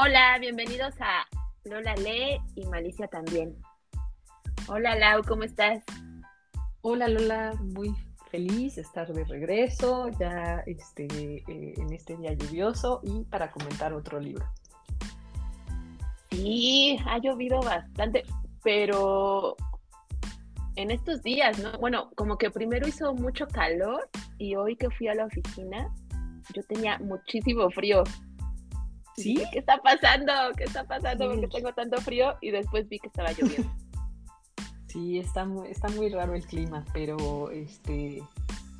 Hola, bienvenidos a Lola Lee y Malicia también. Hola Lau, ¿cómo estás? Hola Lola, muy feliz de estar de regreso ya este, eh, en este día lluvioso y para comentar otro libro. Sí, ha llovido bastante, pero en estos días, ¿no? Bueno, como que primero hizo mucho calor y hoy que fui a la oficina, yo tenía muchísimo frío. ¿Sí? ¿Qué está pasando? ¿Qué está pasando? Porque tengo tanto frío y después vi que estaba lloviendo. Sí, está muy, está muy raro el clima, pero este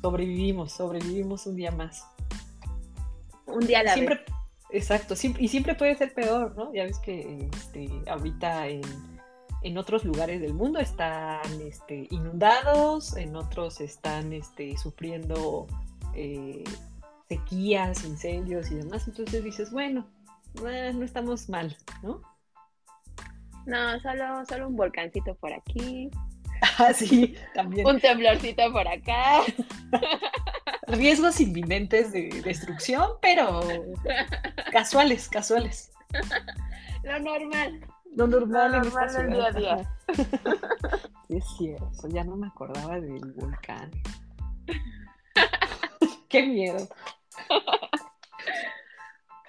sobrevivimos, sobrevivimos un día más. Un día a la siempre, vez. Exacto, y siempre puede ser peor, ¿no? Ya ves que este, ahorita en, en otros lugares del mundo están este, inundados, en otros están este, sufriendo eh, sequías, incendios y demás. Entonces dices, bueno, no estamos mal, ¿no? No, solo, solo un volcancito por aquí. Ah, sí, también. Un temblorcito por acá. Riesgos inminentes de destrucción, pero casuales, casuales. Lo normal. Lo normal, Lo en normal del día a día. Sí, es cierto, ya no me acordaba del volcán. Qué miedo.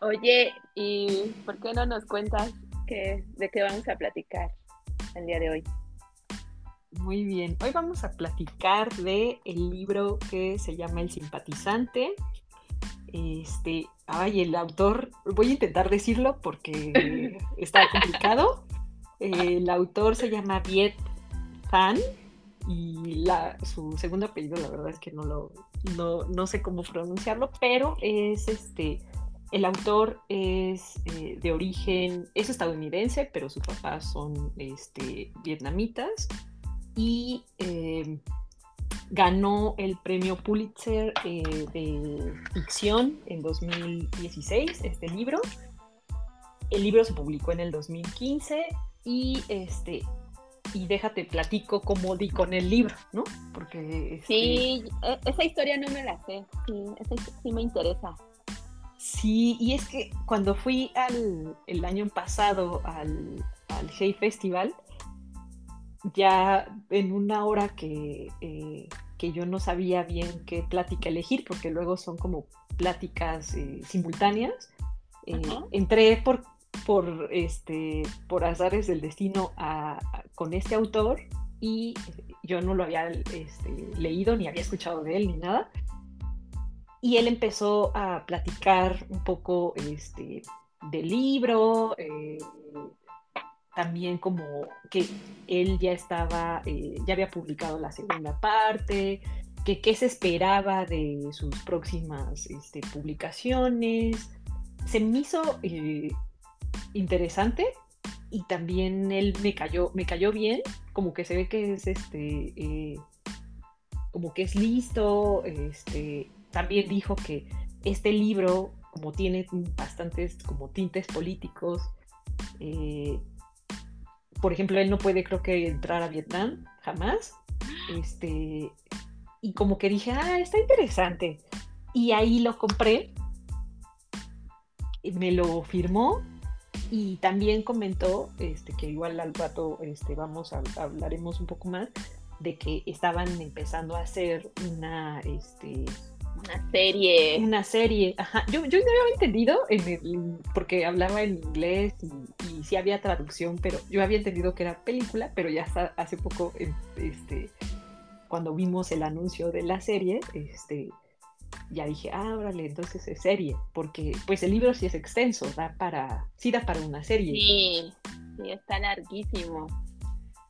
Oye, ¿y por qué no nos cuentas qué, de qué vamos a platicar el día de hoy? Muy bien, hoy vamos a platicar de el libro que se llama El simpatizante. Este, ay, el autor, voy a intentar decirlo porque está complicado. El autor se llama Viet Fan y la, su segundo apellido, la verdad es que no lo, no, no sé cómo pronunciarlo, pero es este, el autor es eh, de origen, es estadounidense, pero sus papás son este, vietnamitas y eh, ganó el premio Pulitzer eh, de ficción en 2016, este libro. El libro se publicó en el 2015 y este y déjate platico cómo di con el libro, ¿no? Porque este, Sí, e- esa historia no me la sé. Sí, esa sí me interesa. Sí, y es que cuando fui al, el año pasado al, al Hey Festival, ya en una hora que, eh, que yo no sabía bien qué plática elegir, porque luego son como pláticas eh, simultáneas, eh, entré por, por, este, por azares del destino a- a- con este autor y yo no lo había este, leído ni había escuchado de él ni nada. Y él empezó a platicar un poco este, del libro, eh, también como que él ya estaba, eh, ya había publicado la segunda parte, que qué se esperaba de sus próximas este, publicaciones. Se me hizo eh, interesante y también él me cayó, me cayó bien, como que se ve que es este, como que es listo, este, también dijo que este libro, como tiene bastantes como tintes políticos, eh, por ejemplo, él no puede creo que entrar a Vietnam, jamás, este, y como que dije, ah, está interesante, y ahí lo compré, me lo firmó, y también comentó, este, que igual al rato este, vamos a hablaremos un poco más, de que estaban empezando a hacer una, este, Una serie. una serie. Ajá. Yo, yo no había entendido, en el- porque hablaba en inglés y, y sí había traducción, pero yo había entendido que era película, pero ya hasta hace poco, este, cuando vimos el anuncio de la serie, este, ya dije, ah, órale, entonces es serie, porque pues el libro sí es extenso, da para, sí da para una serie. Sí, sí, está larguísimo.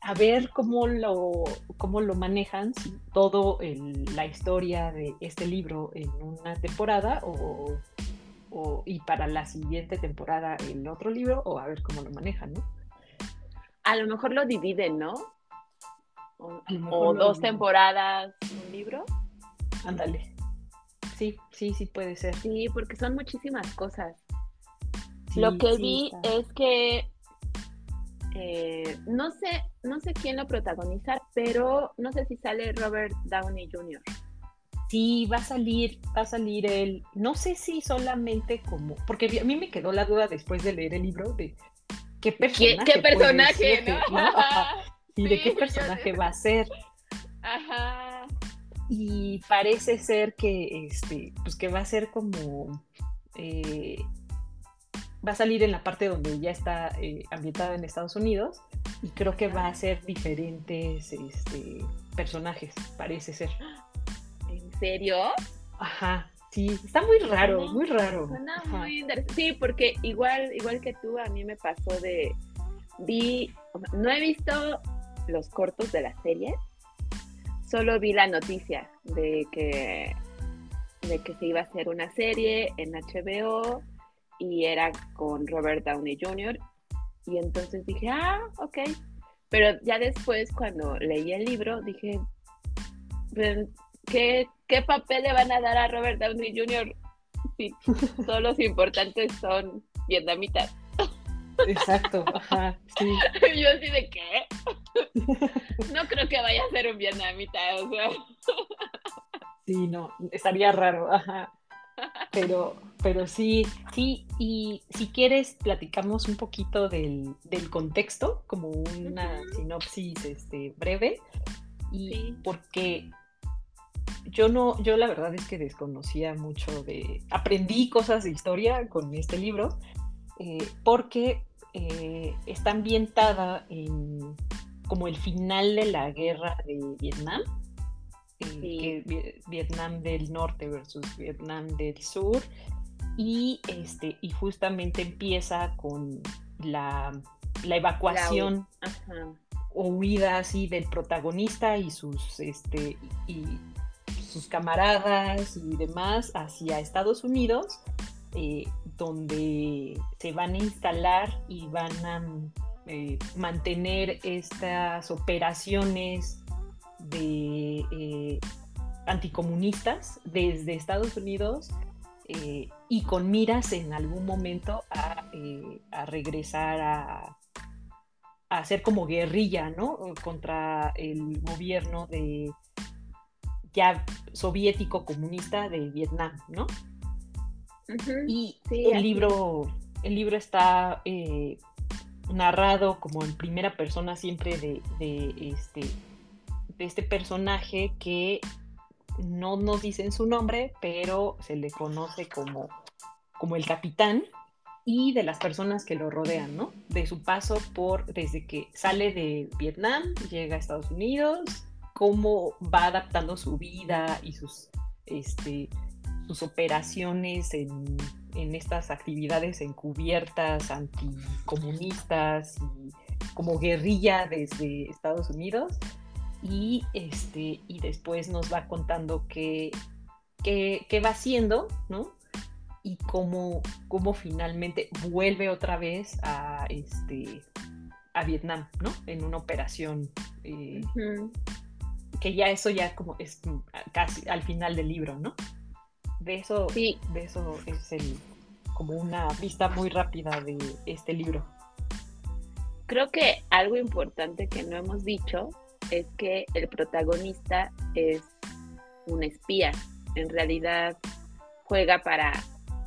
A ver cómo lo, cómo lo manejan, si todo el- la historia de este libro en una temporada o, o- y para la siguiente temporada el otro libro, o a ver cómo lo manejan, ¿no? A lo mejor lo dividen, ¿no? O, dos dividen. temporadas, un libro. Ándale. Sí, sí, sí puede ser. Sí, porque son muchísimas cosas. Sí, Lo que sí, vi está. es que eh, no sé, no sé quién lo protagoniza, pero no sé si sale Robert Downey Jr. Sí, va a salir, va a salir él, no sé si solamente como, porque a mí me quedó la duda después de leer el libro de qué personaje. ¿Qué, personaje, ¿no? Y de qué personaje va a ser. Ajá. Y parece ser que, este, pues que va a ser como, eh, va a salir en la parte donde ya está eh, ambientada en Estados Unidos y creo que va a ser diferentes este, personajes, parece ser. ¿En serio? Ajá, sí, está muy raro, muy raro. Suena muy interesante. Sí, porque igual, igual que tú, a mí me pasó de, vi, no he visto los cortos de la serie, solo vi la noticia de que, de que se iba a hacer una serie en HBO y era con Robert Downey Jr. Y entonces dije, ah, ok. Pero ya después, cuando leí el libro, dije, pues, ¿qué, ¿qué papel le van a dar a Robert Downey Jr. si todos los importantes son vietnamitas? Exacto, ajá, sí. Yo así de qué. No creo que vaya a ser un vietnamita, o sea. Sí, no, estaría raro, ajá. Pero, pero sí, sí, y si quieres platicamos un poquito del, contexto, como una sinopsis este, breve, y porque yo no, yo la verdad es que desconocía mucho de, aprendí cosas de historia con este libro, eh, porque eh, está ambientada en como el final de la guerra de Vietnam, eh, Vietnam del norte versus Vietnam del sur, y, este, y justamente empieza con la, evacuación o huida así del protagonista y sus, este, y sus camaradas y demás hacia Estados Unidos eh, donde se van a instalar y van a eh, mantener estas operaciones de eh, anticomunistas desde Estados Unidos y con miras en algún momento a, regresar a, a hacer como guerrilla, ¿no? Contra el gobierno de ya soviético comunista de Vietnam, ¿no? Y el libro, el libro está eh, narrado como en primera persona siempre de, de este personaje que no nos dicen su nombre, pero se le conoce como, como el capitán y de las personas que lo rodean, ¿no? De su paso por, desde que sale de Vietnam, llega a Estados Unidos, cómo va adaptando su vida y sus, este, sus operaciones en, estas actividades encubiertas, anticomunistas como guerrilla desde Estados Unidos. Y, este, y después nos va contando qué, qué, va haciendo, ¿no? Y cómo, cómo, finalmente vuelve otra vez a, este, a Vietnam, ¿no? En una operación eh, que ya eso ya como es casi al final del libro, ¿no? De eso, sí. de eso es el, como una vista muy rápida de este libro. Creo que algo importante que no hemos dicho es que el protagonista es un espía. En realidad juega para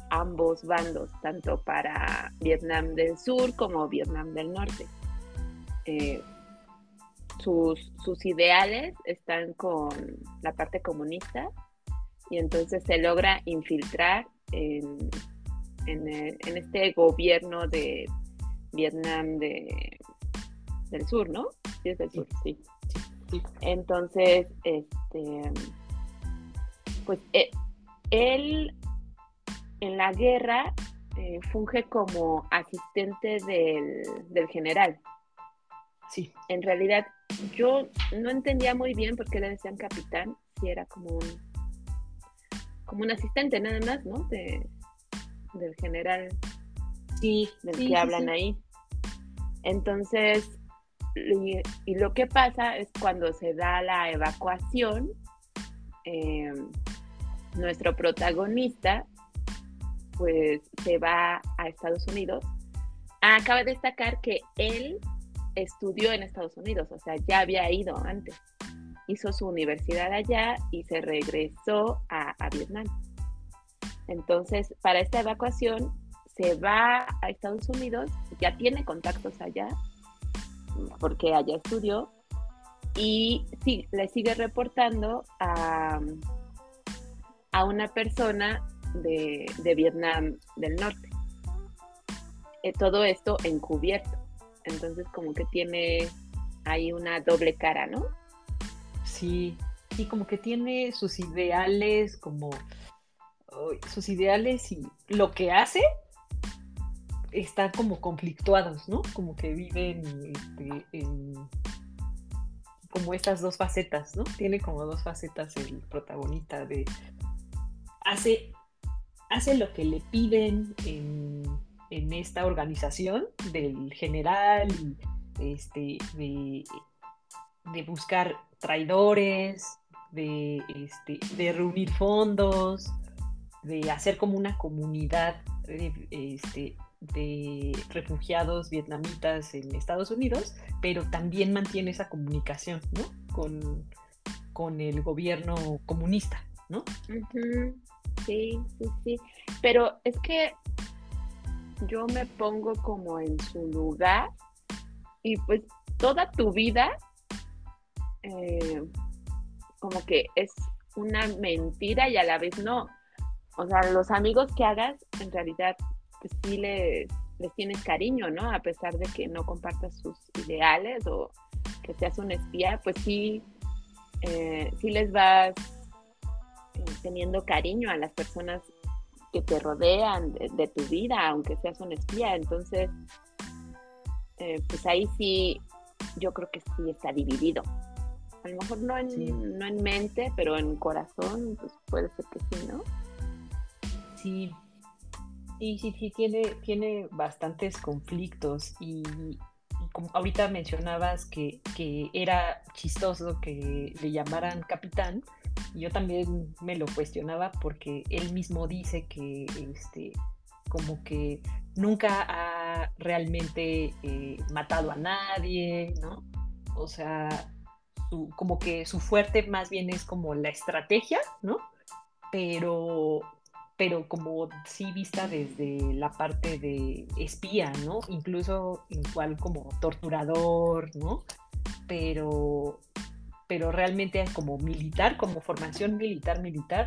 ambos bandos, tanto para Vietnam del Sur como Vietnam del Norte. Eh, sus, sus ideales están con la parte comunista y entonces se logra infiltrar en, en, este gobierno de Vietnam de, del sur, ¿no? Sí, es del sur, sí. Entonces, este, pues eh, él en la guerra eh, funge como asistente del, del, general. Sí. En realidad, yo no entendía muy bien por qué le decían capitán, si era como un como un asistente nada más, ¿no? De, del general sí, del que hablan ahí. Entonces, y, lo que pasa es cuando se da la evacuación, em, nuestro protagonista pues se va a Estados Unidos. Acaba de destacar que él estudió en Estados Unidos, o sea, ya había ido antes. hizo su universidad allá y se regresó a Vietnam. Entonces, para esta evacuación se va a Estados Unidos, ya tiene contactos allá, porque allá estudió, y sí, le sigue reportando a, a una persona de, Vietnam del Norte. Eh, todo esto encubierto. Entonces como que tiene ahí una doble cara, ¿no? Sí, sí, como que tiene sus ideales, como sus ideales y lo que hace están como conflictuados, ¿no? Como que viven este, en como estas dos facetas, ¿no? Tiene como dos facetas el protagonista de hace, hace lo que le piden en, esta organización del general y este, de, buscar traidores, de, este, de reunir fondos, de hacer como una comunidad este, de refugiados vietnamitas en Estados Unidos, pero también mantiene esa comunicación, ¿no? Con, con el gobierno comunista, ¿no? Sí, sí, sí. Pero es que yo me pongo como en su lugar y pues toda tu vida eh, como que es una mentira y a la vez no. O sea, los amigos que hagas en realidad sí les, les tienes cariño, ¿no? A pesar de que no compartas sus ideales o que seas un espía, pues sí, eh, sí les vas eh, teniendo cariño a las personas que te rodean de, tu vida, aunque seas un espía. Entonces, eh, pues ahí sí, yo creo que sí está dividido. A lo mejor no en, no en mente, pero en corazón, pues puede ser que sí, ¿no? Sí, Sí, sí, sí, tiene, tiene bastantes conflictos y, como ahorita mencionabas que, era chistoso que le llamaran capitán, yo también me lo cuestionaba porque él mismo dice que este, como que nunca ha realmente eh, matado a nadie, ¿no? O sea, como que su fuerte más bien es como la estrategia, ¿no? Pero pero como sí vista desde la parte de espía, ¿no? Incluso igual como torturador, ¿no? Pero, pero realmente como militar, como formación militar, militar,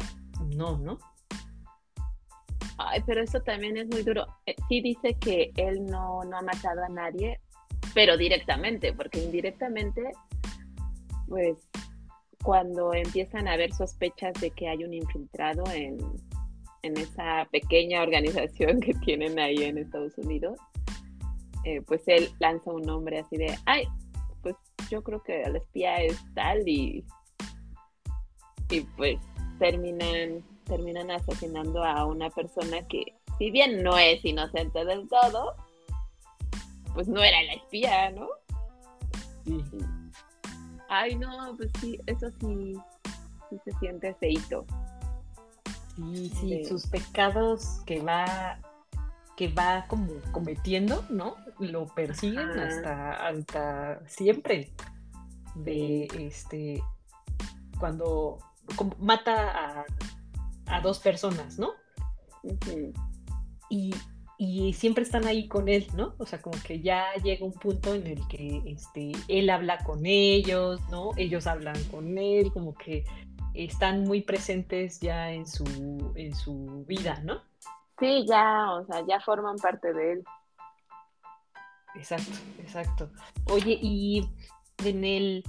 no, ¿no? Ay, pero eso también es muy duro. Eh, sí dice que él no, no ha matado a nadie, pero directamente, porque indirectamente, pues cuando empiezan a haber sospechas de que hay un infiltrado en, en esa pequeña organización que tienen ahí en Estados Unidos, eh, pues él lanza un nombre así de, ay, pues yo creo que el espía es tal y, y pues terminan, terminan asesinando a una persona que, si bien no es inocente del todo, pues no era la espía, ¿no? Sí. Ay, no, pues sí, eso sí, sí se siente feito. Sí, sí, sus pecados que va que va como cometiendo, ¿no? Lo persiguen hasta, hasta siempre. De este cuando mata a, dos personas, ¿no? y, y, siempre están ahí con él, ¿no? O sea, como que ya llega un punto en el que este, él habla con ellos, ¿no? Ellos hablan con él, como que están muy presentes ya en su, en su vida, ¿no? Sí, ya, o sea, ya forman parte de él. Exacto, exacto. Oye, y en el,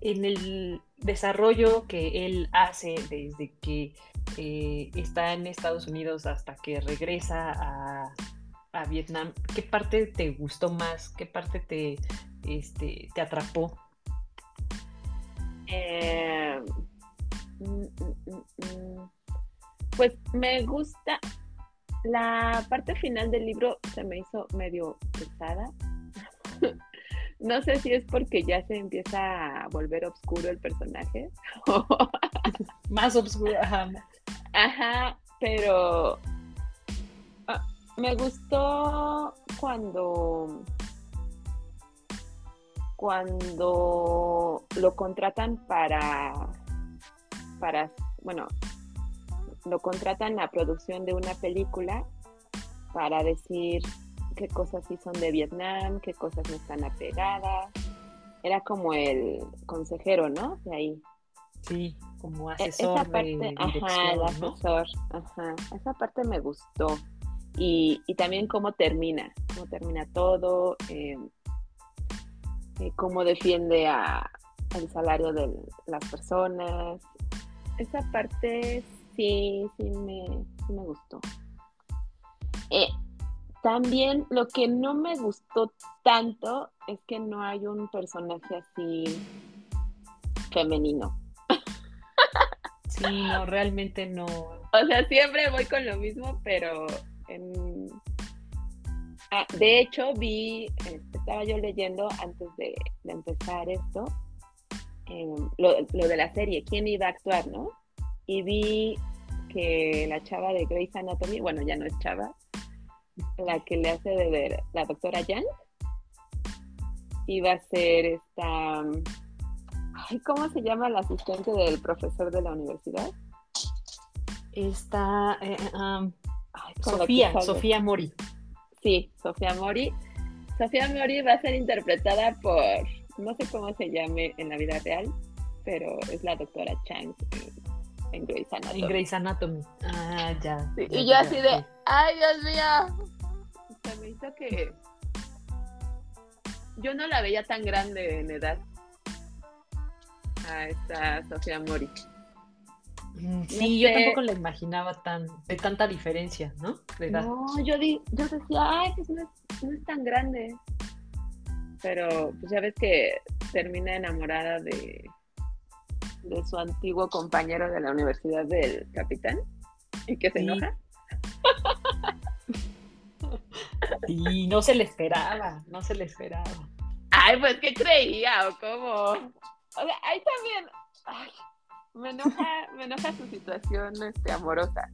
en el desarrollo que él hace desde que eh, está en Estados Unidos hasta que regresa a, a, Vietnam, ¿qué parte te gustó más? ¿Qué parte te, este, te atrapó? Eh, pues me gusta. La parte final del libro se me hizo medio pesada. no sé si es porque ya se empieza a volver oscuro el personaje. Más oscuro, ajá. pero ah, me gustó cuando cuando lo contratan para, para, bueno, lo contratan la producción de una película para decir qué cosas sí son de Vietnam, qué cosas no están apegadas. Era como el consejero, ¿no? De ahí. Sí, como e-, asesor esa parte, ajá, el asesor, ajá, esa parte me gustó. Y, también cómo termina, cómo termina todo, eh, eh, cómo defiende a, el salario de las personas. Esa parte sí, sí me, sí me gustó. Eh, también lo que no me gustó tanto es que no hay un personaje así femenino. Sí, no, realmente no. O sea, siempre voy con lo mismo, pero ah, de hecho vi, este, estaba yo leyendo antes de, empezar esto, em, lo, lo, de la serie, quién iba a actuar, ¿no? Y vi que la chava de Grey's Anatomy, bueno, ya no es chava, la que le hace de ver la doctora Jan, iba a ser esta. Ay, ¿Cómo se llama la asistente del profesor de la universidad? Esta. Eh, Sofía, Sofía Mori. Sí, Sofía Mori. Sofía Mori va a ser interpretada por. No sé cómo se llame en la vida real, pero es la doctora Chang en Grey's Anatomy. En Grey's Anatomy. Ah, ya. y yo así de, ay, Dios mío. Se me hizo que yo no la veía tan grande en edad a esta Sofía Mori. Mm, sí, yo tampoco la imaginaba tan de tanta diferencia, ¿no? No, yo, di, yo decía, ay, pues no es, no es tan grande. Pero pues ya ves que termina enamorada de, de su antiguo compañero de la Universidad del Capitán y que se enoja. Y no se le esperaba, no se le esperaba. Ay, pues ¿qué creía o cómo? O sea, ahí también, me enoja, me enoja su situación este, amorosa.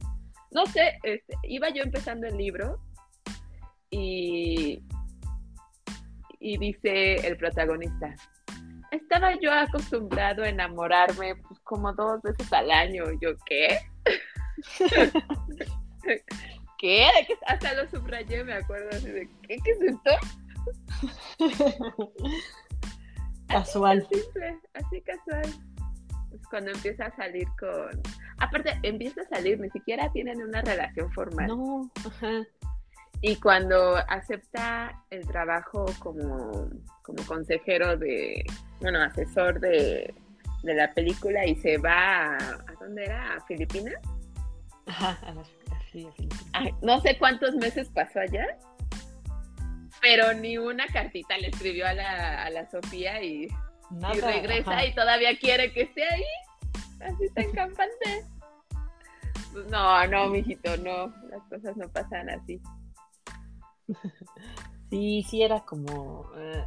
No sé, este, iba yo empezando el libro y, y dice el protagonista, estaba yo acostumbrado a enamorarme pues, como dos veces al año. Yo, ¿qué? ¿Qué? Hasta lo subrayé, me acuerdo así de, ¿qué, ¿Qué es esto? casual. Así, simple, así casual. Es cuando empieza a salir con... Aparte, empieza a salir, ni siquiera tienen una relación formal. No, ajá. Y cuando acepta el trabajo como, como consejero de, bueno, asesor de, la película y se va a, ¿a dónde era? ¿A Filipinas? Ajá, a, Filipinas. no sé cuántos meses pasó allá, pero ni una cartita le escribió a la, a la Sofía y, regresa y todavía quiere que esté ahí, así tan campante. No, no, mijito, no, las cosas no pasan así. Sí, sí era como... Eh,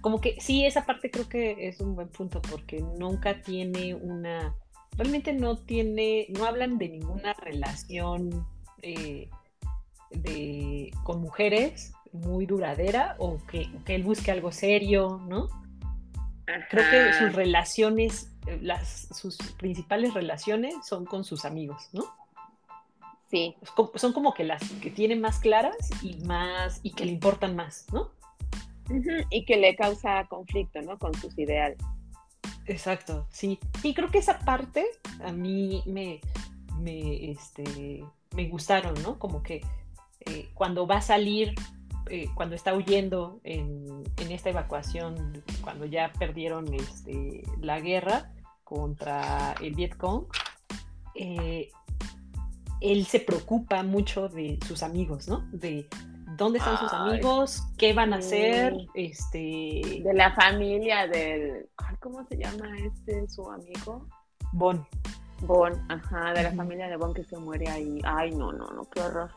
como que sí, esa parte creo que es un buen punto porque nunca tiene una, realmente no tiene, no hablan de ninguna relación eh, de, con mujeres muy duradera o que, él busque algo serio, ¿no? Creo que sus relaciones, las, sus principales relaciones son con sus amigos, ¿no? Sí. Son como que las que tiene más claras y más, y que le importan más, ¿no? Y que le causa conflicto, ¿no? Con sus ideales. Exacto, sí. Y creo que esa parte a mí me, me, este, me gustaron, ¿no? Como que eh, cuando va a salir, eh, cuando está huyendo en, esta evacuación, cuando ya perdieron este, la guerra contra el Vietcong, eh, él se preocupa mucho de sus amigos, ¿no? De dónde están sus amigos, qué van a hacer, este... De la familia del... ¿Cómo se llama este su amigo? Bon. Bon, ajá, de la familia de Bon que se muere ahí. Ay, no, no, no, qué horror.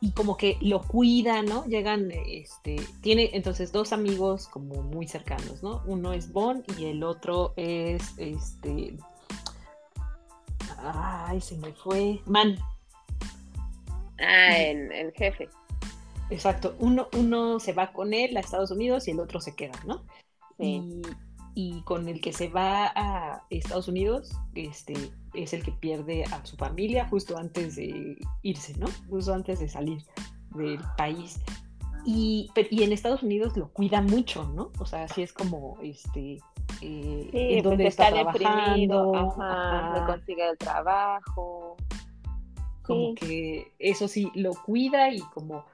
Y como que lo cuida, ¿no? Llegan, este, tiene entonces dos amigos como muy cercanos, ¿no? Uno es Bon y el otro es, este, ay, se me fue, Man. Ah, el jefe. Exacto, uno, uno se va con él a Estados Unidos y el otro se queda, ¿no? Y, y, con el que se va a Estados Unidos, este, es el que pierde a su familia justo antes de irse, ¿no? Justo antes de salir del país. Y, y en Estados Unidos lo cuida mucho, ¿no? O sea, así es como, este, eh, sí, pues está, deprimido, ajá, consigue el trabajo. Como que eso sí lo cuida y como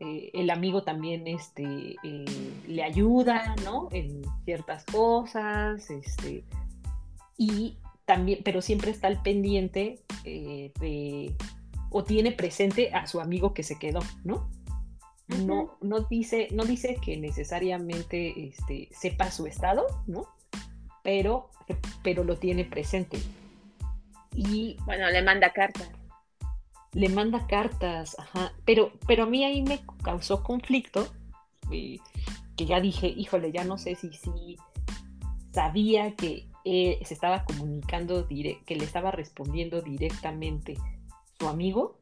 eh, el amigo también este, eh, le ayuda, ¿no? En ciertas cosas, este, y también, pero siempre está al pendiente de, o tiene presente a su amigo que se quedó, ¿no? No, no, dice, no dice que necesariamente este, sepa su estado, ¿no? Pero, pero lo tiene presente. Y bueno, le manda cartas. Le manda cartas, ajá. Pero, pero a mí ahí me causó conflicto, eh, que ya dije, híjole, ya no sé si, si sabía que se estaba comunicando, que le estaba respondiendo directamente su amigo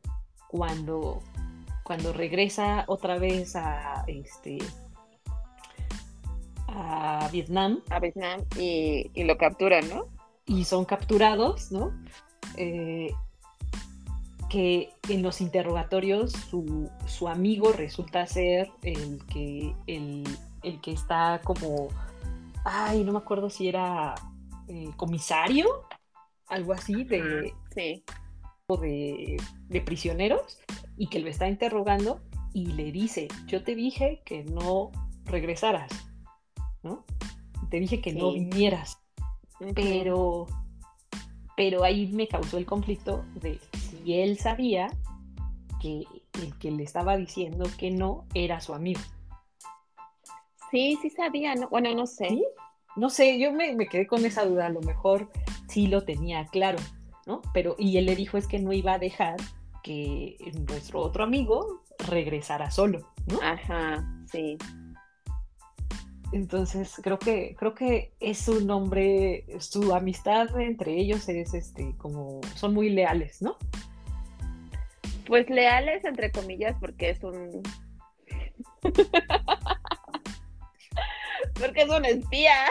cuando, cuando regresa otra vez a este a Vietnam. A Vietnam y, lo capturan, ¿no? Y son capturados, ¿no? Eh, que en los interrogatorios su, amigo resulta ser el que, el, que está como, ay, no me acuerdo si era eh, comisario, algo así, de, sí. de, de prisioneros, y que lo está interrogando y le dice, yo te dije que no regresaras. Te dije que no vinieras, pero, pero ahí me causó el conflicto de si él sabía que el que le estaba diciendo que no era su amigo. Sí, sí sabía, bueno, no sé. No sé, yo me, quedé con esa duda, a lo mejor sí lo tenía claro, ¿no? Pero, y él le dijo es que no iba a dejar que nuestro otro amigo regresara solo, ¿no? Ajá, sí. Entonces creo que creo que es un hombre, su amistad entre ellos es este como son muy leales, ¿no? Pues leales entre comillas porque es un porque es un espía.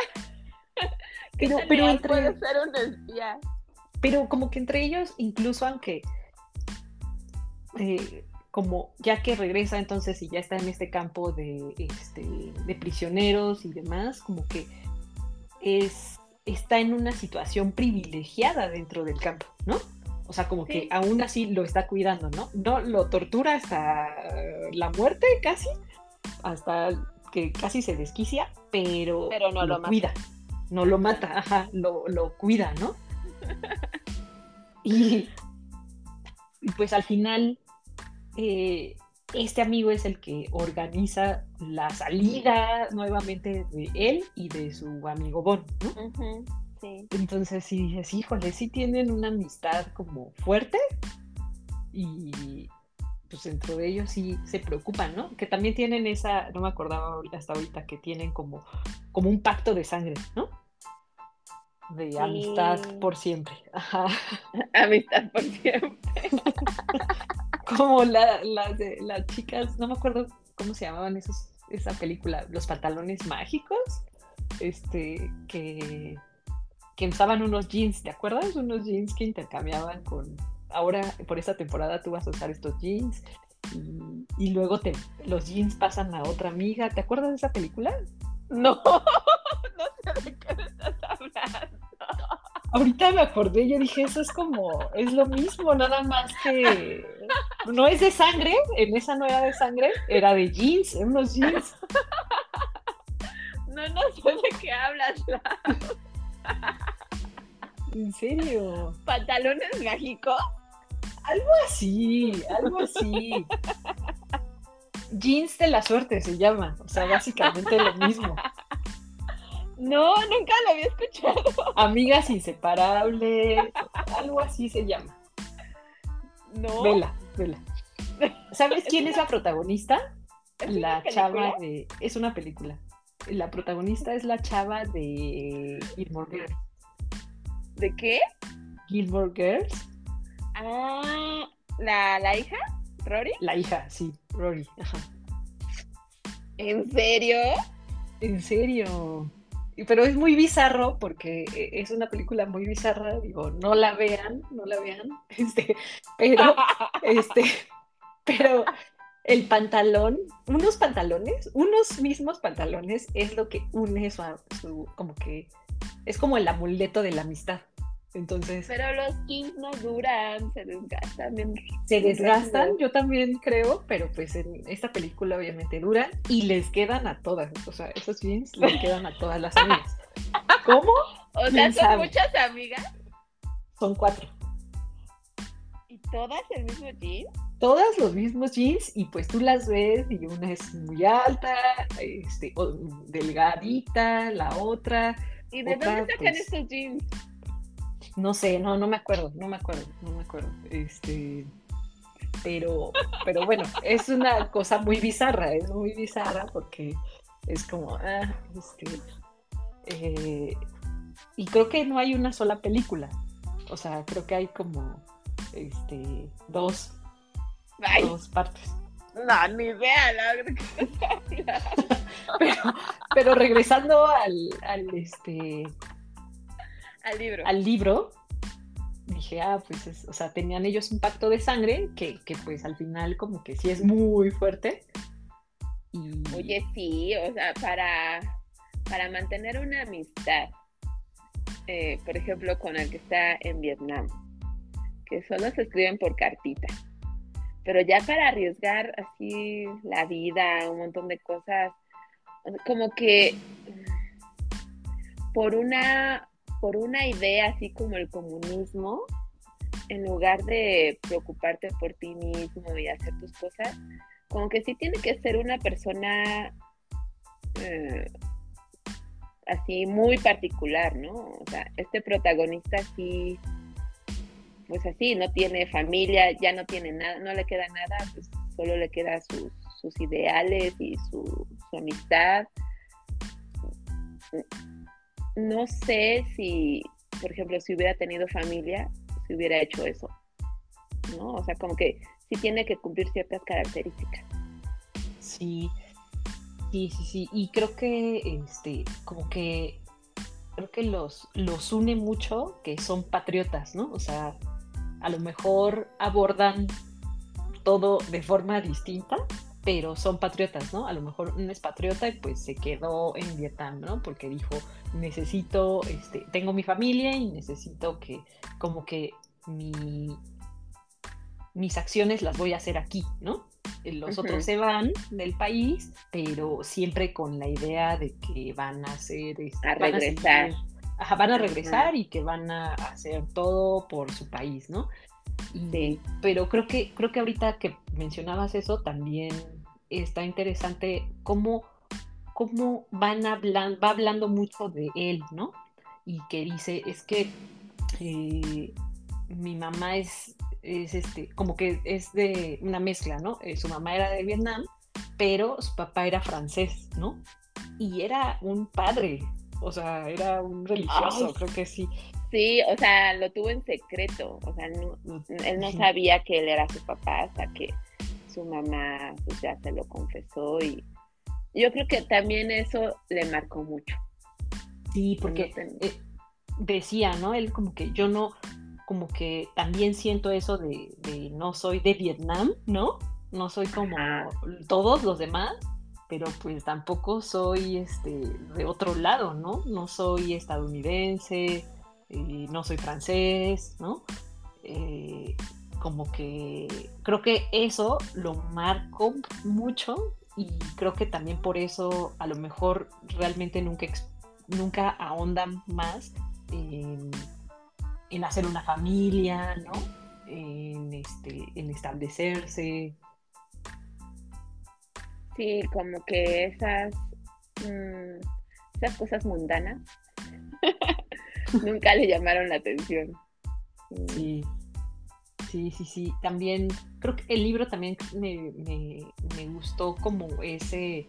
Pero, pero entre puede ser un espía. Pero como que entre ellos, incluso aunque eh, como ya que regresa entonces y ya está en este campo de, este, de prisioneros y demás, como que es, está en una situación privilegiada dentro del campo, ¿no? O sea, como que aún así lo está cuidando, ¿no? No lo tortura hasta la muerte casi, hasta que casi se desquicia, pero, pero no lo, cuida. No lo mata, ajá, lo, lo cuida, ¿no? y, y pues al final eh, este amigo es el que organiza la salida nuevamente de él y de su amigo Bon, Entonces sí dices, híjole, sí tienen una amistad como fuerte y pues dentro de ellos sí se preocupan, ¿no? Que también tienen esa, no me acordaba hasta ahorita, que tienen como, como un pacto de sangre, ¿no? De amistad por siempre. Amistad por siempre. como la, las chicas, no me acuerdo cómo se llamaban esos, esa película, los pantalones mágicos, este, que, que usaban unos jeans, ¿te acuerdas? Unos jeans que intercambiaban con, ahora por esta temporada tú vas a usar estos jeans y, luego te, los jeans pasan a otra amiga, ¿te acuerdas de esa película? No, no sé de qué estás hablando ahorita me acordé, yo dije, eso es como, es lo mismo, nada más que no es de sangre, en esa no era de sangre, era de jeans, unos jeans. No, no sé de qué hablas. ¿En serio? ¿Pantalones mágicos? Algo así, algo así. Jeans de la suerte se llama, o sea, básicamente lo mismo. No, nunca lo había escuchado. Amigas inseparables, algo así se llama. No. Vela, vela. ¿Sabes quién es la protagonista? la chava de. Es una película. La protagonista es la chava de Gilmore Girls. ¿De qué? Gilmore Girls. Ah, ¿la, la hija? ¿Rory? La hija, sí, Rory. Ajá. ¿En serio? ¿En serio? Pero es muy bizarro porque es una película muy bizarra, digo, no la vean, no la vean, este, pero, este, pero el pantalón, unos pantalones, unos mismos pantalones es lo que une su, su como que, es como el amuleto de la amistad. Entonces. Pero los jeans no duran, se desgastan. se desgastan, yo también creo, pero pues en esta película obviamente duran y les quedan a todas. O sea, esos jeans les quedan a todas las amigas. ¿Cómo? O sea, son muchas amigas. Son cuatro. ¿Y todas el mismo jeans? Todas los mismos jeans y pues tú las ves y una es muy alta, este, delgadita, la otra. ¿Y de dónde sacan pues estos jeans? No sé, no, no me acuerdo, no me acuerdo, no me acuerdo. Este, pero, pero bueno, es una cosa muy bizarra, es muy bizarra porque es como, ah, este, eh, y creo que no hay una sola película, o sea, creo que hay como, este, dos, dos partes. No, ni idea, pero, pero regresando al, al este al libro. Al libro, dije, ah, pues, o sea, tenían ellos un pacto de sangre que, pues al final como que sí es muy fuerte. Oye, sí, o sea, para, para mantener una amistad, eh, por ejemplo, con el que está en Vietnam, que solo se escriben por cartita, pero ya para arriesgar así la vida, un montón de cosas, como que por una por una idea así como el comunismo, en lugar de preocuparte por ti mismo y hacer tus cosas, como que sí tiene que ser una persona eh, así muy particular, ¿no? O sea, este protagonista sí, pues así, no tiene familia, ya no tiene nada, no le queda nada, pues solo le queda sus, ideales y su, su amistad no sé si, por ejemplo, si hubiera tenido familia, si hubiera hecho eso, ¿no? O sea, como que sí tiene que cumplir ciertas características. Sí, sí, sí, sí. Y creo que, este, como que, creo que los, los une mucho que son patriotas, ¿no? O sea, a lo mejor abordan todo de forma distinta, pero son patriotas, ¿no? A lo mejor uno es patriota y pues se quedó en Vietnam, ¿no? Porque dijo, necesito, este, tengo mi familia y necesito que como que mi, mis acciones las voy a hacer aquí, ¿no? Los otros se van del país, pero siempre con la idea de que van a hacer... Este, a regresar. van a regresar y que van a hacer todo por su país, ¿no? Sí. Pero creo que, creo que ahorita que mencionabas eso, también está interesante cómo, cómo van hablando, va hablando mucho de él, ¿no? Y que dice, es que eh, mi mamá es, es este, como que es de una mezcla, ¿no? Eh, su mamá era de Vietnam, pero su papá era francés, ¿no? Y era un padre, o sea, era un religioso, creo que sí. Sí, o sea, lo tuvo en secreto, o sea, él no sabía que él era su papá hasta que su mamá pues ya se lo confesó y yo creo que también eso le marcó mucho. Sí, porque eh, decía, ¿no? Él como que yo no, como que también siento eso de, no soy de Vietnam, ¿no? No soy como todos los demás, pero pues tampoco soy este de otro lado, ¿no? No soy estadounidense, eh, no soy francés, ¿no? Eh, como que creo que eso lo marcó mucho y creo que también por eso a lo mejor realmente nunca, nunca ahondan más en, hacer una familia, ¿no? En, este, en establecerse. Sí, como que esas, mm, esas cosas mundanas nunca le llamaron la atención. Sí. Sí, sí, sí. También creo que el libro también me, gustó como ese,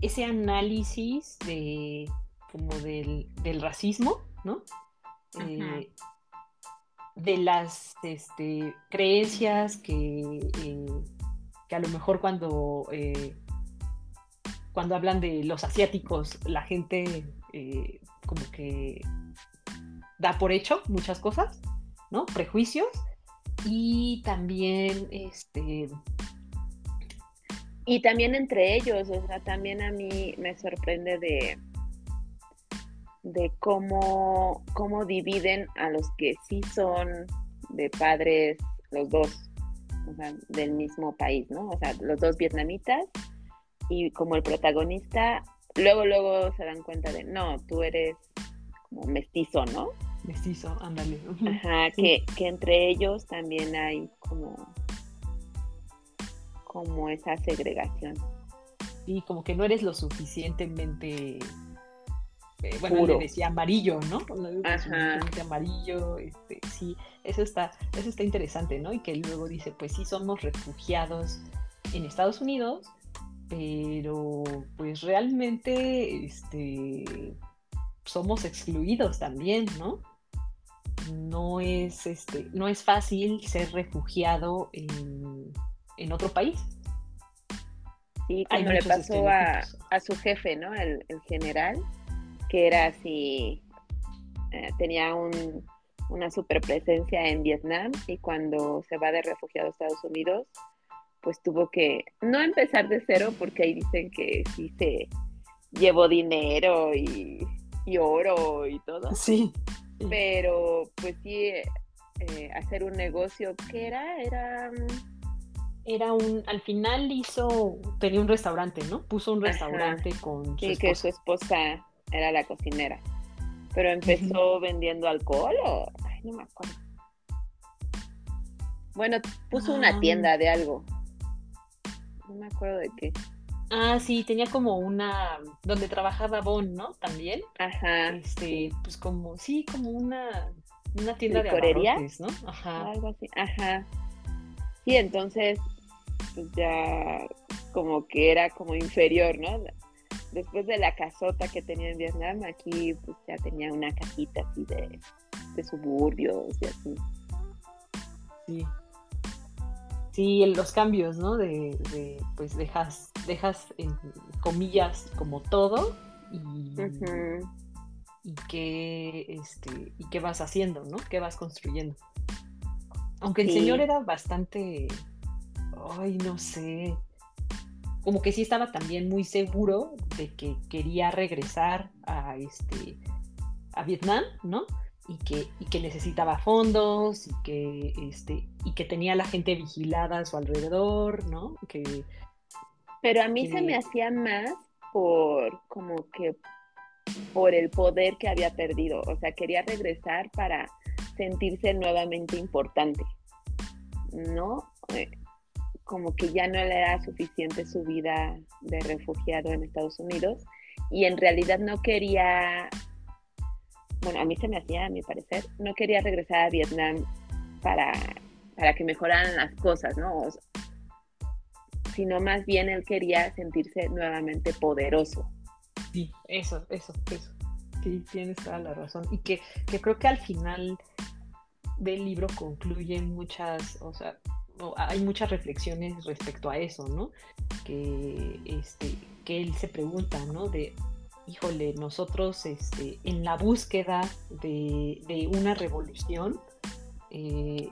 ese análisis de como del, racismo, ¿no? Eh, de las este, creencias que, eh, que, a lo mejor cuando, eh, cuando hablan de los asiáticos, la gente eh, como que da por hecho muchas cosas, ¿no? Prejuicios y también este y también entre ellos, o sea, también a mí me sorprende de de cómo, cómo dividen a los que sí son de padres, los dos, o sea, del mismo país, ¿no? O sea, los dos vietnamitas y como el protagonista, luego, luego se dan cuenta de, no, tú eres como mestizo, ¿no? Mestizo, ándale. Ajá, que, que entre ellos también hay como, como esa segregación. Y como que no eres lo suficientemente eh, bueno, le decía amarillo, ¿no? Ajá. amarillo, este, sí, eso está, eso está interesante, ¿no? Y que luego dice, pues sí, somos refugiados en Estados Unidos, pero pues realmente, este, somos excluidos también, ¿no? No es, este, no es fácil ser refugiado en, otro país. Sí, como le pasó a, a, su jefe, ¿no? El, el general, que era así, eh, tenía un, una super presencia en Vietnam y cuando se va de refugiado a Estados Unidos, pues tuvo que no empezar de cero porque ahí dicen que sí se llevó dinero y, oro y todo. Sí. Pero pues sí, eh, hacer un negocio, ¿qué era? Era... Era un, al final hizo, tenía un restaurante, ¿no? Puso un restaurante con su sí, que su esposa era la cocinera. Pero empezó vendiendo alcohol o... Ay, no me acuerdo. Bueno, puso una ah. tienda de algo. No me acuerdo de qué. Ah, sí, tenía como una donde trabajaba Bon, ¿no? También. Ajá. Este, pues como sí, como una una tienda de abarrotes, ¿no? Ajá. Algo así. Ajá. Sí, entonces pues ya como que era como inferior, ¿no? después de la casota que tenía en Vietnam, aquí pues ya tenía una cajita así de, suburbios y así. Sí. Sí, los cambios, ¿no? De, pues dejas, dejas en comillas como todo y, y qué este, y qué vas haciendo, ¿no? ¿Qué vas construyendo? Aunque el señor era bastante, ay, no sé, como que sí estaba también muy seguro de que quería regresar a, este, a Vietnam, ¿no? Y que, y que necesitaba fondos y que, este, y que tenía la gente vigilada a su alrededor, ¿no? Que, Pero a mí se me hacía más por como que por el poder que había perdido, o sea, quería regresar para sentirse nuevamente importante, ¿no? Eh, como que ya no le era suficiente su vida de refugiado en Estados Unidos y en realidad no quería, bueno, a mí se me hacía, a mi parecer, no quería regresar a Vietnam para, para que mejoraran las cosas, ¿no? Sino más bien él quería sentirse nuevamente poderoso. Sí, eso, eso, eso. Sí, tienes toda la razón. Y que, que creo que al final del libro concluyen muchas, o sea, hay muchas reflexiones respecto a eso, ¿no? Que, este, que él se pregunta, ¿no? De, híjole, nosotros este, en la búsqueda de, una revolución, eh,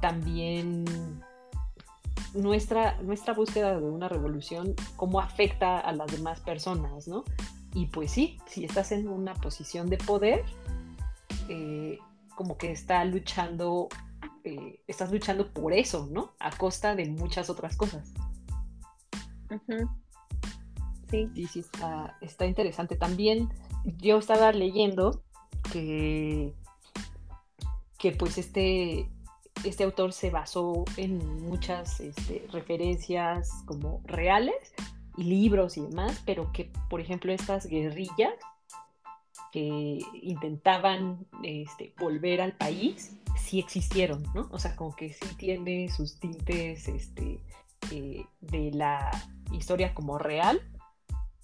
también nuestra, nuestra búsqueda de una revolución, cómo afecta a las demás personas, ¿no? Y pues sí, si estás en una posición de poder, eh, como que está luchando eh, estás luchando por eso, ¿no? A costa de muchas otras cosas. Sí. Sí, sí, está, interesante. También yo estaba leyendo que, que pues este, este autor se basó en muchas este, referencias como reales y libros y demás, pero que, por ejemplo, estas guerrillas que intentaban este, volver al país, sí existieron, ¿no? O sea, como que sí tiene sus tintes este, eh, de la historia como real,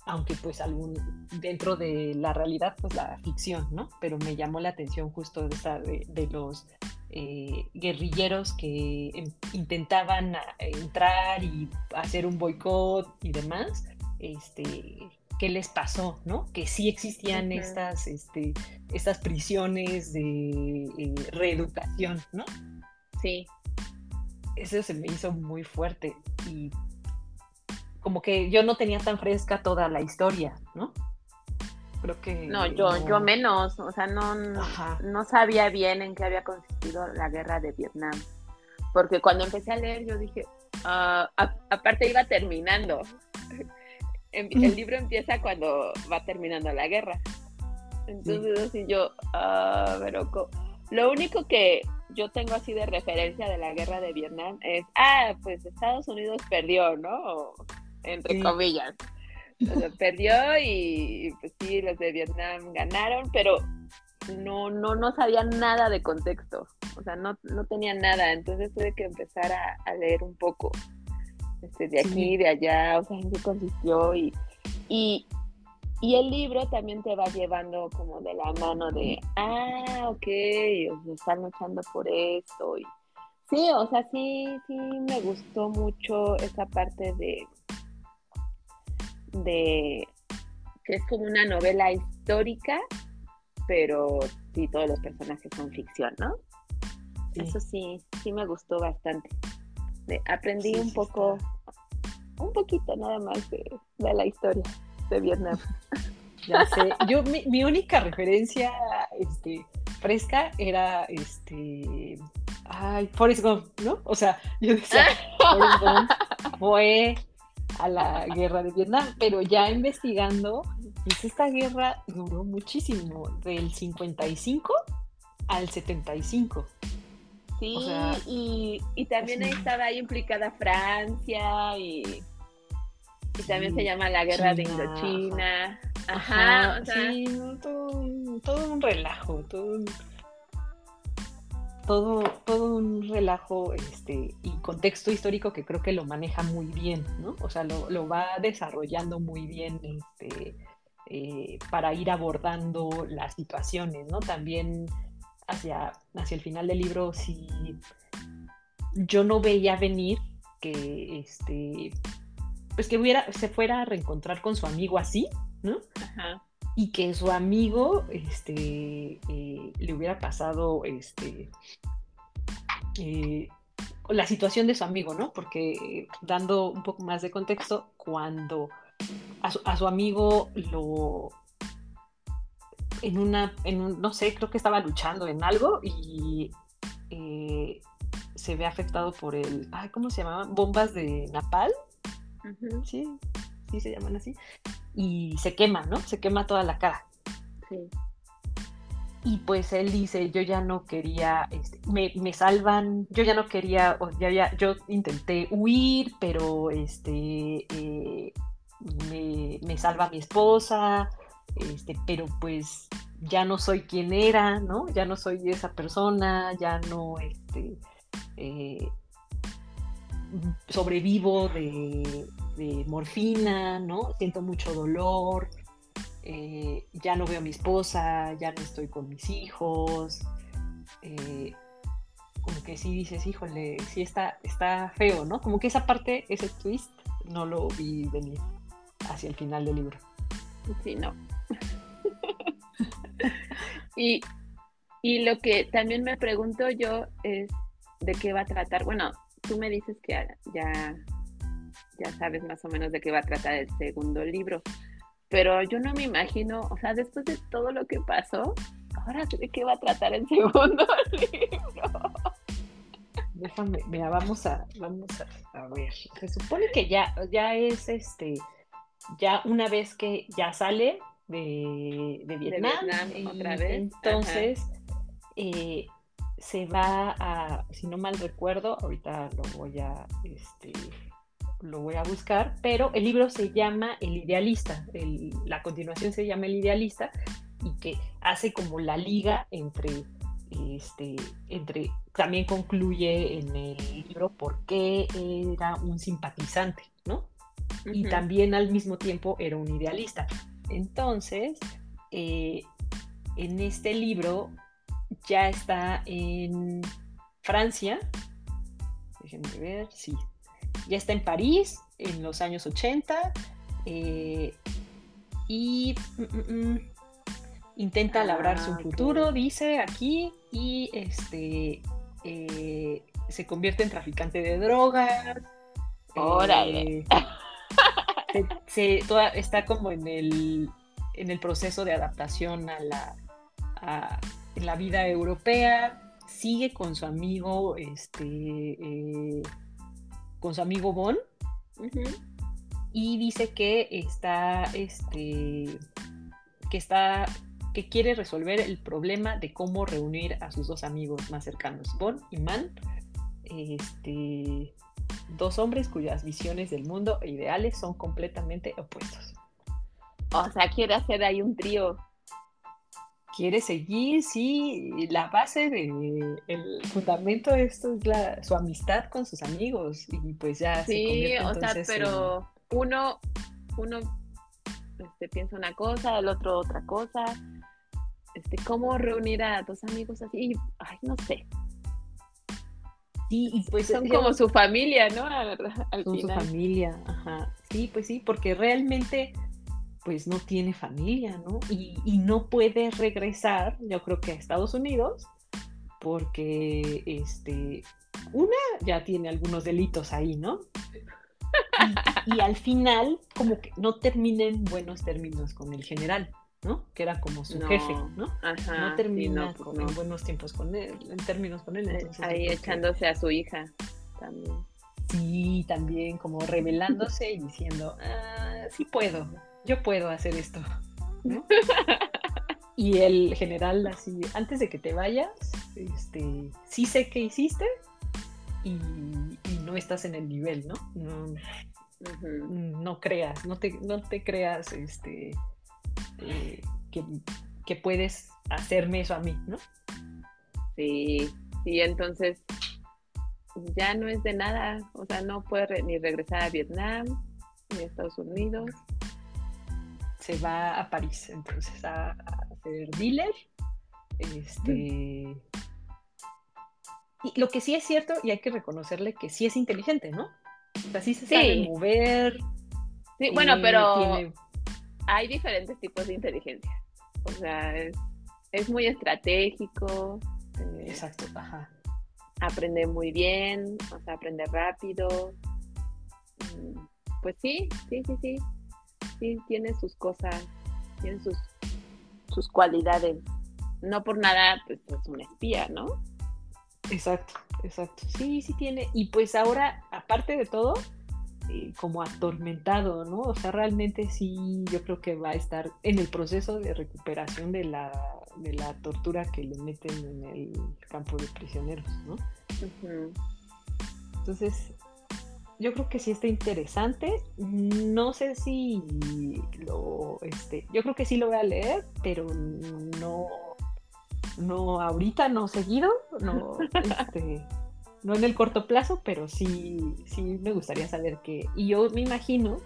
aunque pues algún dentro de la realidad, pues la ficción, ¿no? Pero me llamó la atención justo de, de, los eh, guerrilleros que intentaban entrar y hacer un boicot y demás, este, qué les pasó, ¿no? Que sí existían estas, este, estas prisiones de eh, reeducación, ¿no? Sí. Eso se me hizo muy fuerte y como que yo no tenía tan fresca toda la historia, ¿no? Creo que... No, yo, yo menos, o sea, no, no sabía bien en qué había consistido la guerra de Vietnam. Porque cuando empecé a leer yo dije, ah, aparte iba terminando. el libro empieza cuando va terminando la guerra. Entonces así yo, ah, pero lo único que yo tengo así de referencia de la guerra de Vietnam es, ah, pues Estados Unidos perdió, ¿no? Entre comillas. Perdió y pues sí, los de Vietnam ganaron, pero no, no, no sabía nada de contexto. O sea, no, no tenía nada. Entonces tuve que empezar a, leer un poco este, de aquí, de allá, o sea, en qué consistió y, y, y el libro también te va llevando como de la mano de, ah, ok, o están luchando por esto. Y, sí, o sea, sí, sí me gustó mucho esa parte de, de que es como una novela histórica, pero sí, todos los personajes son ficción, ¿no? Eso sí, sí me gustó bastante. aprendí un poco, un poquito nada más de la historia de Vietnam. Ya sé. Yo, mi, única referencia este, fresca era este. Ay, Forrest Gump, ¿no? O sea, yo decía, Forrest Gump fue a la guerra de Vietnam, pero ya investigando, pues esta guerra duró muchísimo, del 55 al 75. Sí, y, y, también estaba ahí implicada Francia y y también se llama la guerra de Indochina. Ajá, o sea, sí, todo, todo un relajo, todo un, todo, todo un relajo este, y contexto histórico que creo que lo maneja muy bien, ¿no? O sea, lo, lo va desarrollando muy bien este, eh, para ir abordando las situaciones, ¿no? También hacia, hacia el final del libro, si yo no veía venir que este pues que hubiera, se fuera a reencontrar con su amigo así, ¿no? Ajá. Y que su amigo, este, eh, le hubiera pasado, este, eh, la situación de su amigo, ¿no? Porque dando un poco más de contexto, cuando a su, amigo lo en una, en un, no sé, creo que estaba luchando en algo y eh, se ve afectado por el, ay, ¿cómo se llamaban? Bombas de napal, Sí, sí se llaman así. Y se quema, ¿no? Se quema toda la cara. Sí. Y pues él dice, yo ya no quería, este, me, salvan, yo ya no quería, ya, ya, yo intenté huir, pero este, eh, me, salva mi esposa, este, pero pues ya no soy quien era, ¿no? Ya no soy esa persona, ya no, este, eh, sobrevivo de, morfina, ¿no? Siento mucho dolor, eh, ya no veo a mi esposa, ya no estoy con mis hijos. Eh, como que sí dices, híjole, sí está, está feo, ¿no? Como que esa parte, ese twist, no lo vi venir hacia el final del libro. Sí, no. y, y lo que también me pregunto yo es de qué va a tratar. Bueno, tú me dices que ya, ya sabes más o menos de qué va a tratar el segundo libro, pero yo no me imagino, o sea, después de todo lo que pasó, ahora de qué va a tratar el segundo libro. Déjame, mira, vamos a, vamos a, ver. Se supone que ya, ya es este, ya una vez que ya sale de, Vietnam, otra vez. Entonces, eh, se va a, si no mal recuerdo, ahorita lo voy a, este, lo voy a buscar, pero el libro se llama El Idealista, la continuación se llama El Idealista y que hace como la liga entre, este, entre, también concluye en el libro por qué era un simpatizante, ¿no? Y también al mismo tiempo era un idealista. Entonces, eh, en este libro ya está en Francia. Déjenme ver, sí. Ya está en París en los años 80. Eh, y mm, mm, mm, intenta labrarse un Ah, futuro, dice aquí, y este eh, se convierte en traficante de drogas. Órale. eh, se, se- toda- está como en el, en el proceso de adaptación a la, a- la vida europea. Sigue con su amigo, este, eh, con su amigo Bon, y dice que está, este, que está, que quiere resolver el problema de cómo reunir a sus dos amigos más cercanos, Bon y Man, este, dos hombres cuyas visiones del mundo e ideales son completamente opuestos. O sea, quiere hacer ahí un trío. Quiere seguir, sí, la base de, el fundamento de esto es la, su amistad con sus amigos y pues ya Sí, o sea, en- pero uno, uno este, piensa una cosa, el otro otra cosa. Este, ¿cómo reunir a dos amigos así? Ay, no sé. Sí, y pues Son digamos, como su familia, ¿no? Al, al son su familia, ajá. Sí, pues sí, porque realmente pues no tiene familia, ¿no? Y, y no puede regresar, yo creo que a Estados Unidos, porque este, una ya tiene algunos delitos ahí, ¿no? Y, y al final, como que no termina en buenos términos con el general, ¿no? Que era como su No. jefe, ¿no? Ajá. no termina no, pues con- no. en buenos tiempos con él, en términos con él. Eh, entonces Ahí que- echándose a su hija también. Sí, también como revelándose y diciendo, ah, sí puedo, yo puedo hacer esto. ¿no? Y el general así, antes de que te vayas, este, sí sé que hiciste y, y no estás en el nivel, ¿no? No, no creas, no te, no te creas este, eh, que, que puedes hacerme eso a mí, ¿no? Sí, sí, entonces ya no es de nada, o sea, no puede re- ni regresar a Vietnam ni a Estados Unidos. Se va a París, entonces a, a ser dealer. Este. Y lo que sí es cierto, y hay que reconocerle que sí es inteligente, ¿no? O sea, sí se Sí. sabe mover. Sí, bueno, eh, pero tiene- hay diferentes tipos de inteligencia. O sea, es, es muy estratégico, eh, Exacto, ajá. aprende muy bien, o sea, aprende rápido. Mm, Pues sí, sí, sí, sí. Sí, tiene sus cosas, tiene sus, sus cualidades. No por nada, pues es un espía, ¿no? Exacto, exacto. Sí, sí tiene. Y pues ahora, aparte de todo, eh, como atormentado, ¿no? O sea, realmente sí, yo creo que va a estar en el proceso de recuperación de la, de la tortura que le meten en el campo de prisioneros, ¿no? Entonces, yo creo que sí está interesante. No sé si lo, este, yo creo que sí lo voy a leer, pero no, no ahorita, no seguido, no, este, no en el corto plazo, pero sí, sí me gustaría saber que, y yo me imagino,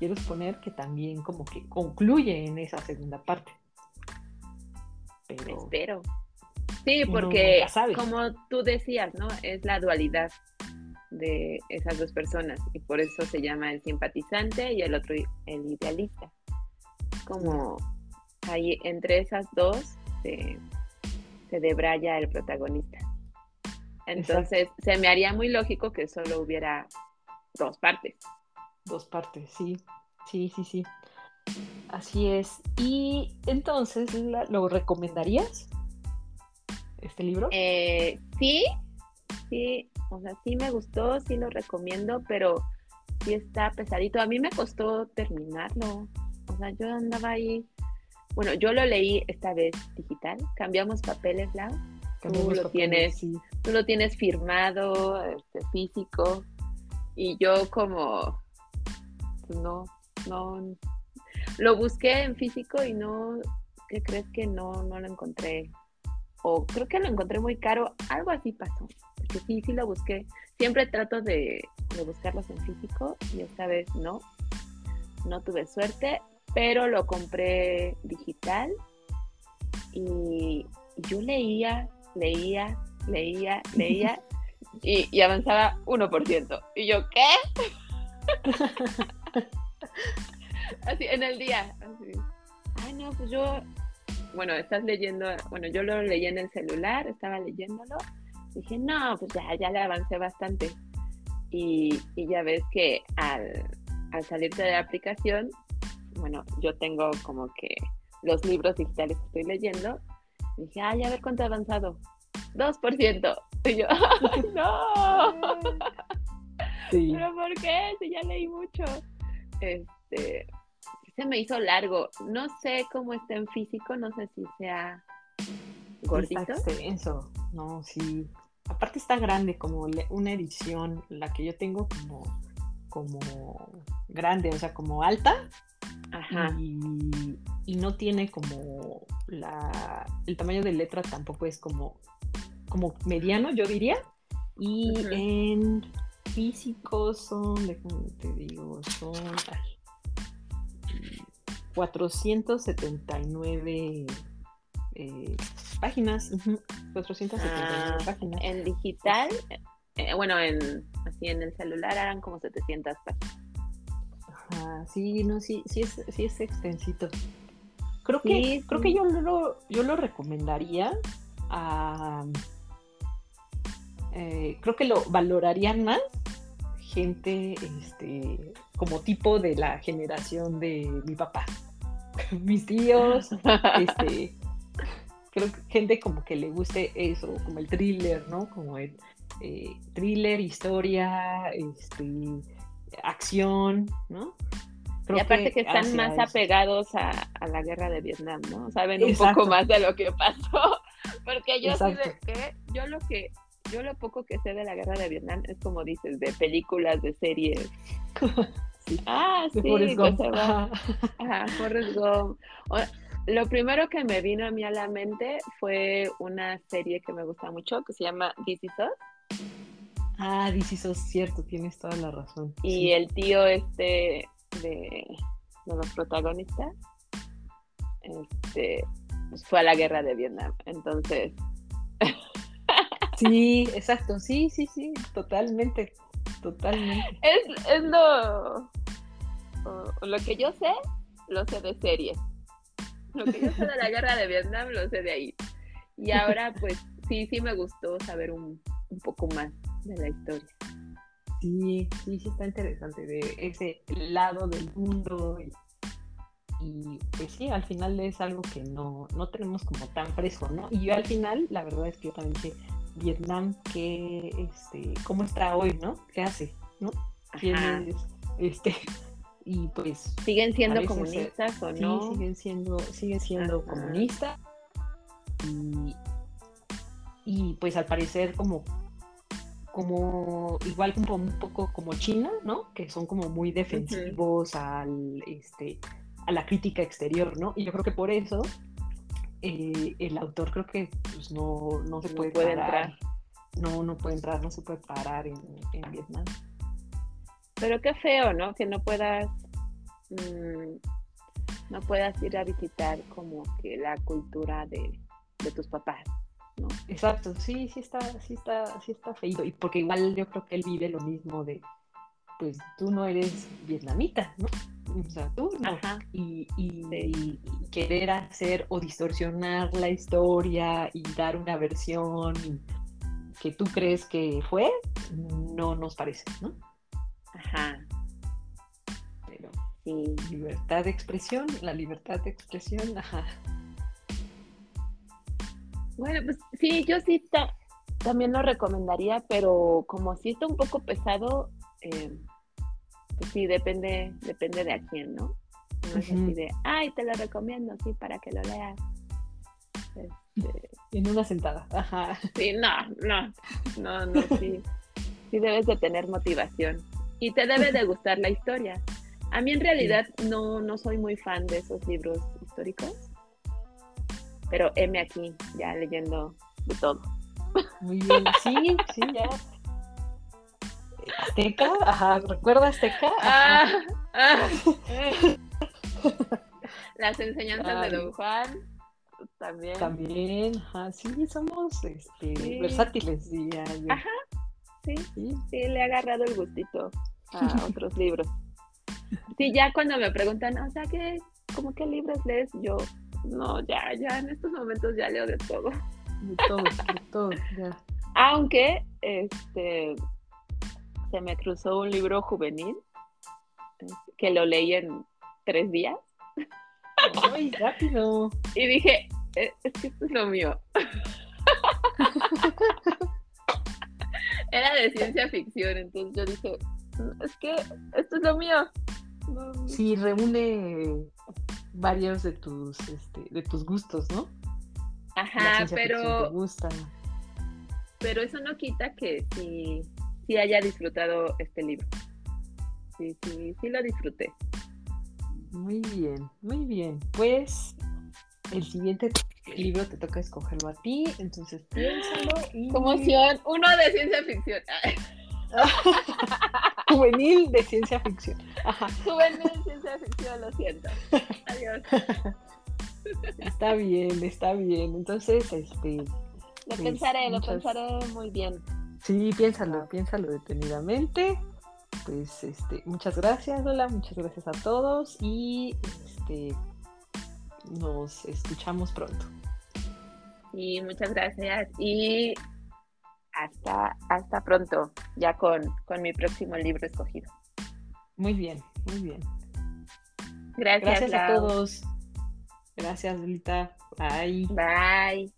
quiero suponer que también como que concluye en esa segunda parte. Pero, Espero. Sí, porque como tú decías, ¿no? Es la dualidad de esas dos personas y por eso se llama el simpatizante y el otro el idealista. Como ahí entre esas dos se, se debraya el protagonista. Entonces se me haría muy lógico que solo hubiera dos partes. Dos partes, sí, sí, sí, sí. Así es. Y entonces, ¿lo recomendarías? ¿Este libro? Eh, sí, sí, o sea, sí me gustó, sí lo recomiendo, pero sí está pesadito. A mí me costó terminarlo. O sea, yo andaba ahí. Bueno, yo lo leí esta vez digital. Cambiamos papeles, Lau. Cambiamos lo papeles, tienes. sí. Tú lo tienes firmado, este, físico. Y yo como, pues no, no. Lo busqué en físico y no, ¿qué crees que no, no lo encontré? O creo que lo encontré muy caro, algo así pasó. Sí, sí lo busqué. Siempre trato de, de buscarlos en físico y esta vez no. No tuve suerte, pero lo compré digital y, yo leía, leía, leía, leía y, y avanzaba 1%. Y yo, ¿qué? así en el día. Así. Ay, no, pues yo, bueno, estás leyendo, bueno, yo lo leí en el celular, estaba leyéndolo. Dije, no, pues ya, ya le avancé bastante. Y, y ya ves que al, al salirte de la aplicación, bueno, yo tengo como que los libros digitales que estoy leyendo, dije, ay, a ver cuánto ha avanzado. 2%. Y yo, ¡ay, no! Sí. ¿Pero por qué? Si ya leí mucho. Este, se me hizo largo. No sé cómo está en físico, no sé si sea gordito. Está extenso. No, sí. Aparte está grande, como una edición, la que yo tengo como, como grande, o sea, como alta. Ajá. Y, y no tiene como la, el tamaño de letra tampoco es como, como mediano, yo diría. Y en físico son, déjame te digo, son 479 eh, páginas. 479 ah, páginas. En digital, eh, bueno, en, así en el celular eran como 700 páginas. Ajá, sí, no, sí, sí es, sí es extensito. Creo que, creo que yo lo, yo lo recomendaría a, eh, creo que lo valorarían más gente este, como tipo de la generación de mi papá. Mis tíos, este, creo que gente como que le guste eso, como el thriller, ¿no? Como el eh, thriller, historia, este, acción, ¿no? y aparte que, están más apegados a, la guerra de Vietnam, ¿no? Saben un poco más de lo que pasó. Porque yo sí de que, yo lo que, yo lo poco que sé de la guerra de Vietnam es como dices, de películas, de series. Ah, sí, Forrest Gump. Ajá, Forrest Gump. Lo primero que me vino a mí a la mente fue una serie que me gusta mucho que se llama This Is Us. Ah, This Is Us, cierto, tienes toda la razón. Y el tío este de, los protagonistas este, pues, fue a la guerra de Vietnam. Entonces. Sí, exacto, sí, sí, sí, totalmente, totalmente. Es, es lo, lo que yo sé, lo sé de series. Lo que yo sé de la guerra de Vietnam, lo sé de ahí. Y ahora, pues, sí, sí me gustó saber un, un poco más de la historia. Sí, sí, sí está interesante de ese lado del mundo y, pues sí, al final es algo que no, no tenemos como tan fresco, ¿no? Y yo al final, la verdad es que yo también dije, Vietnam, ¿qué, este, ¿cómo está hoy, no? ¿Qué hace, no? ¿Quién es, este, y pues... ¿Siguen siendo comunistas o no? Sí, siguen siendo, siguen siendo comunistas y, y pues al parecer como como igual como un poco como China, ¿no? Que son como muy defensivos al, este, a la crítica exterior, ¿no? Y yo creo que por eso eh, el autor creo que pues, no, no se puede, parar. Entrar. No, no puede entrar, no se puede parar en, Vietnam. Pero qué feo, ¿no? Que no puedas, mm, no puedas ir a visitar como que la cultura de, de tus papás. Exacto, sí, sí está, sí está, sí está feito. Y porque igual yo creo que él vive lo mismo de, pues tú no eres vietnamita, ¿no? O sea, tú no. Y, y, querer hacer o distorsionar la historia y dar una versión que tú crees que fue, no nos parece, ¿no? Ajá. Pero sí. libertad de expresión, la libertad de expresión, ajá. Bueno, pues sí, yo sí también lo recomendaría, pero como si está un poco pesado, eh, pues sí, depende, depende de a quién, ¿no? No es así de, ay, te lo recomiendo, sí, para que lo leas. Este... En una sentada. Ajá. Sí, no, no, no, no, sí. Sí debes de tener motivación. Y te debe de gustar la historia. A mí en realidad no, no soy muy fan de esos libros históricos pero M aquí, ya leyendo de todo. Muy bien, sí, sí, ya. Azteca, ajá, ¿recuerda Azteca? Ah, ah. Las enseñanzas de Don Juan, también. También, ajá, sí, somos este, versátiles. Sí, Ajá, sí, sí, sí, le ha agarrado el gustito a otros libros. sí, ya cuando me preguntan, o sea, ¿qué, como qué libros lees? Yo, no, ya, ya, en estos momentos ya leo de todo. De todo, de todo, ya. Aunque, este, se me cruzó un libro juvenil que lo leí en tres días. Muy rápido. Y dije, "Eh, es que esto es lo mío. Era de ciencia ficción, entonces yo dije, "Mm, es que esto es lo mío. No, Sí, reúne varios de tus, este, de tus gustos, ¿no? Ajá, ficción te pero, gusta. pero eso no quita que sí, sí haya disfrutado este libro. Sí, sí, sí lo disfruté. Muy bien, muy bien. Pues el siguiente libro te toca escogerlo a ti, entonces piénsalo y... ¡Qué emoción! Uno de ciencia ficción. Juvenil de ciencia ficción. Ajá, Juvenil ciencia ficción, lo siento. Adiós. está bien, está bien. Entonces, este, Lo Pues, pensaré, lo pensaré muy bien. sí, piénsalo, piénsalo detenidamente. Pues, este, muchas gracias, Lola, muchas gracias a todos y, este, nos escuchamos pronto. Y muchas gracias. Y hasta, hasta pronto, ya con, con mi próximo libro escogido. Muy bien, muy bien. Gracias, Gracias a todos. Gracias, Lita. Bye. Bye.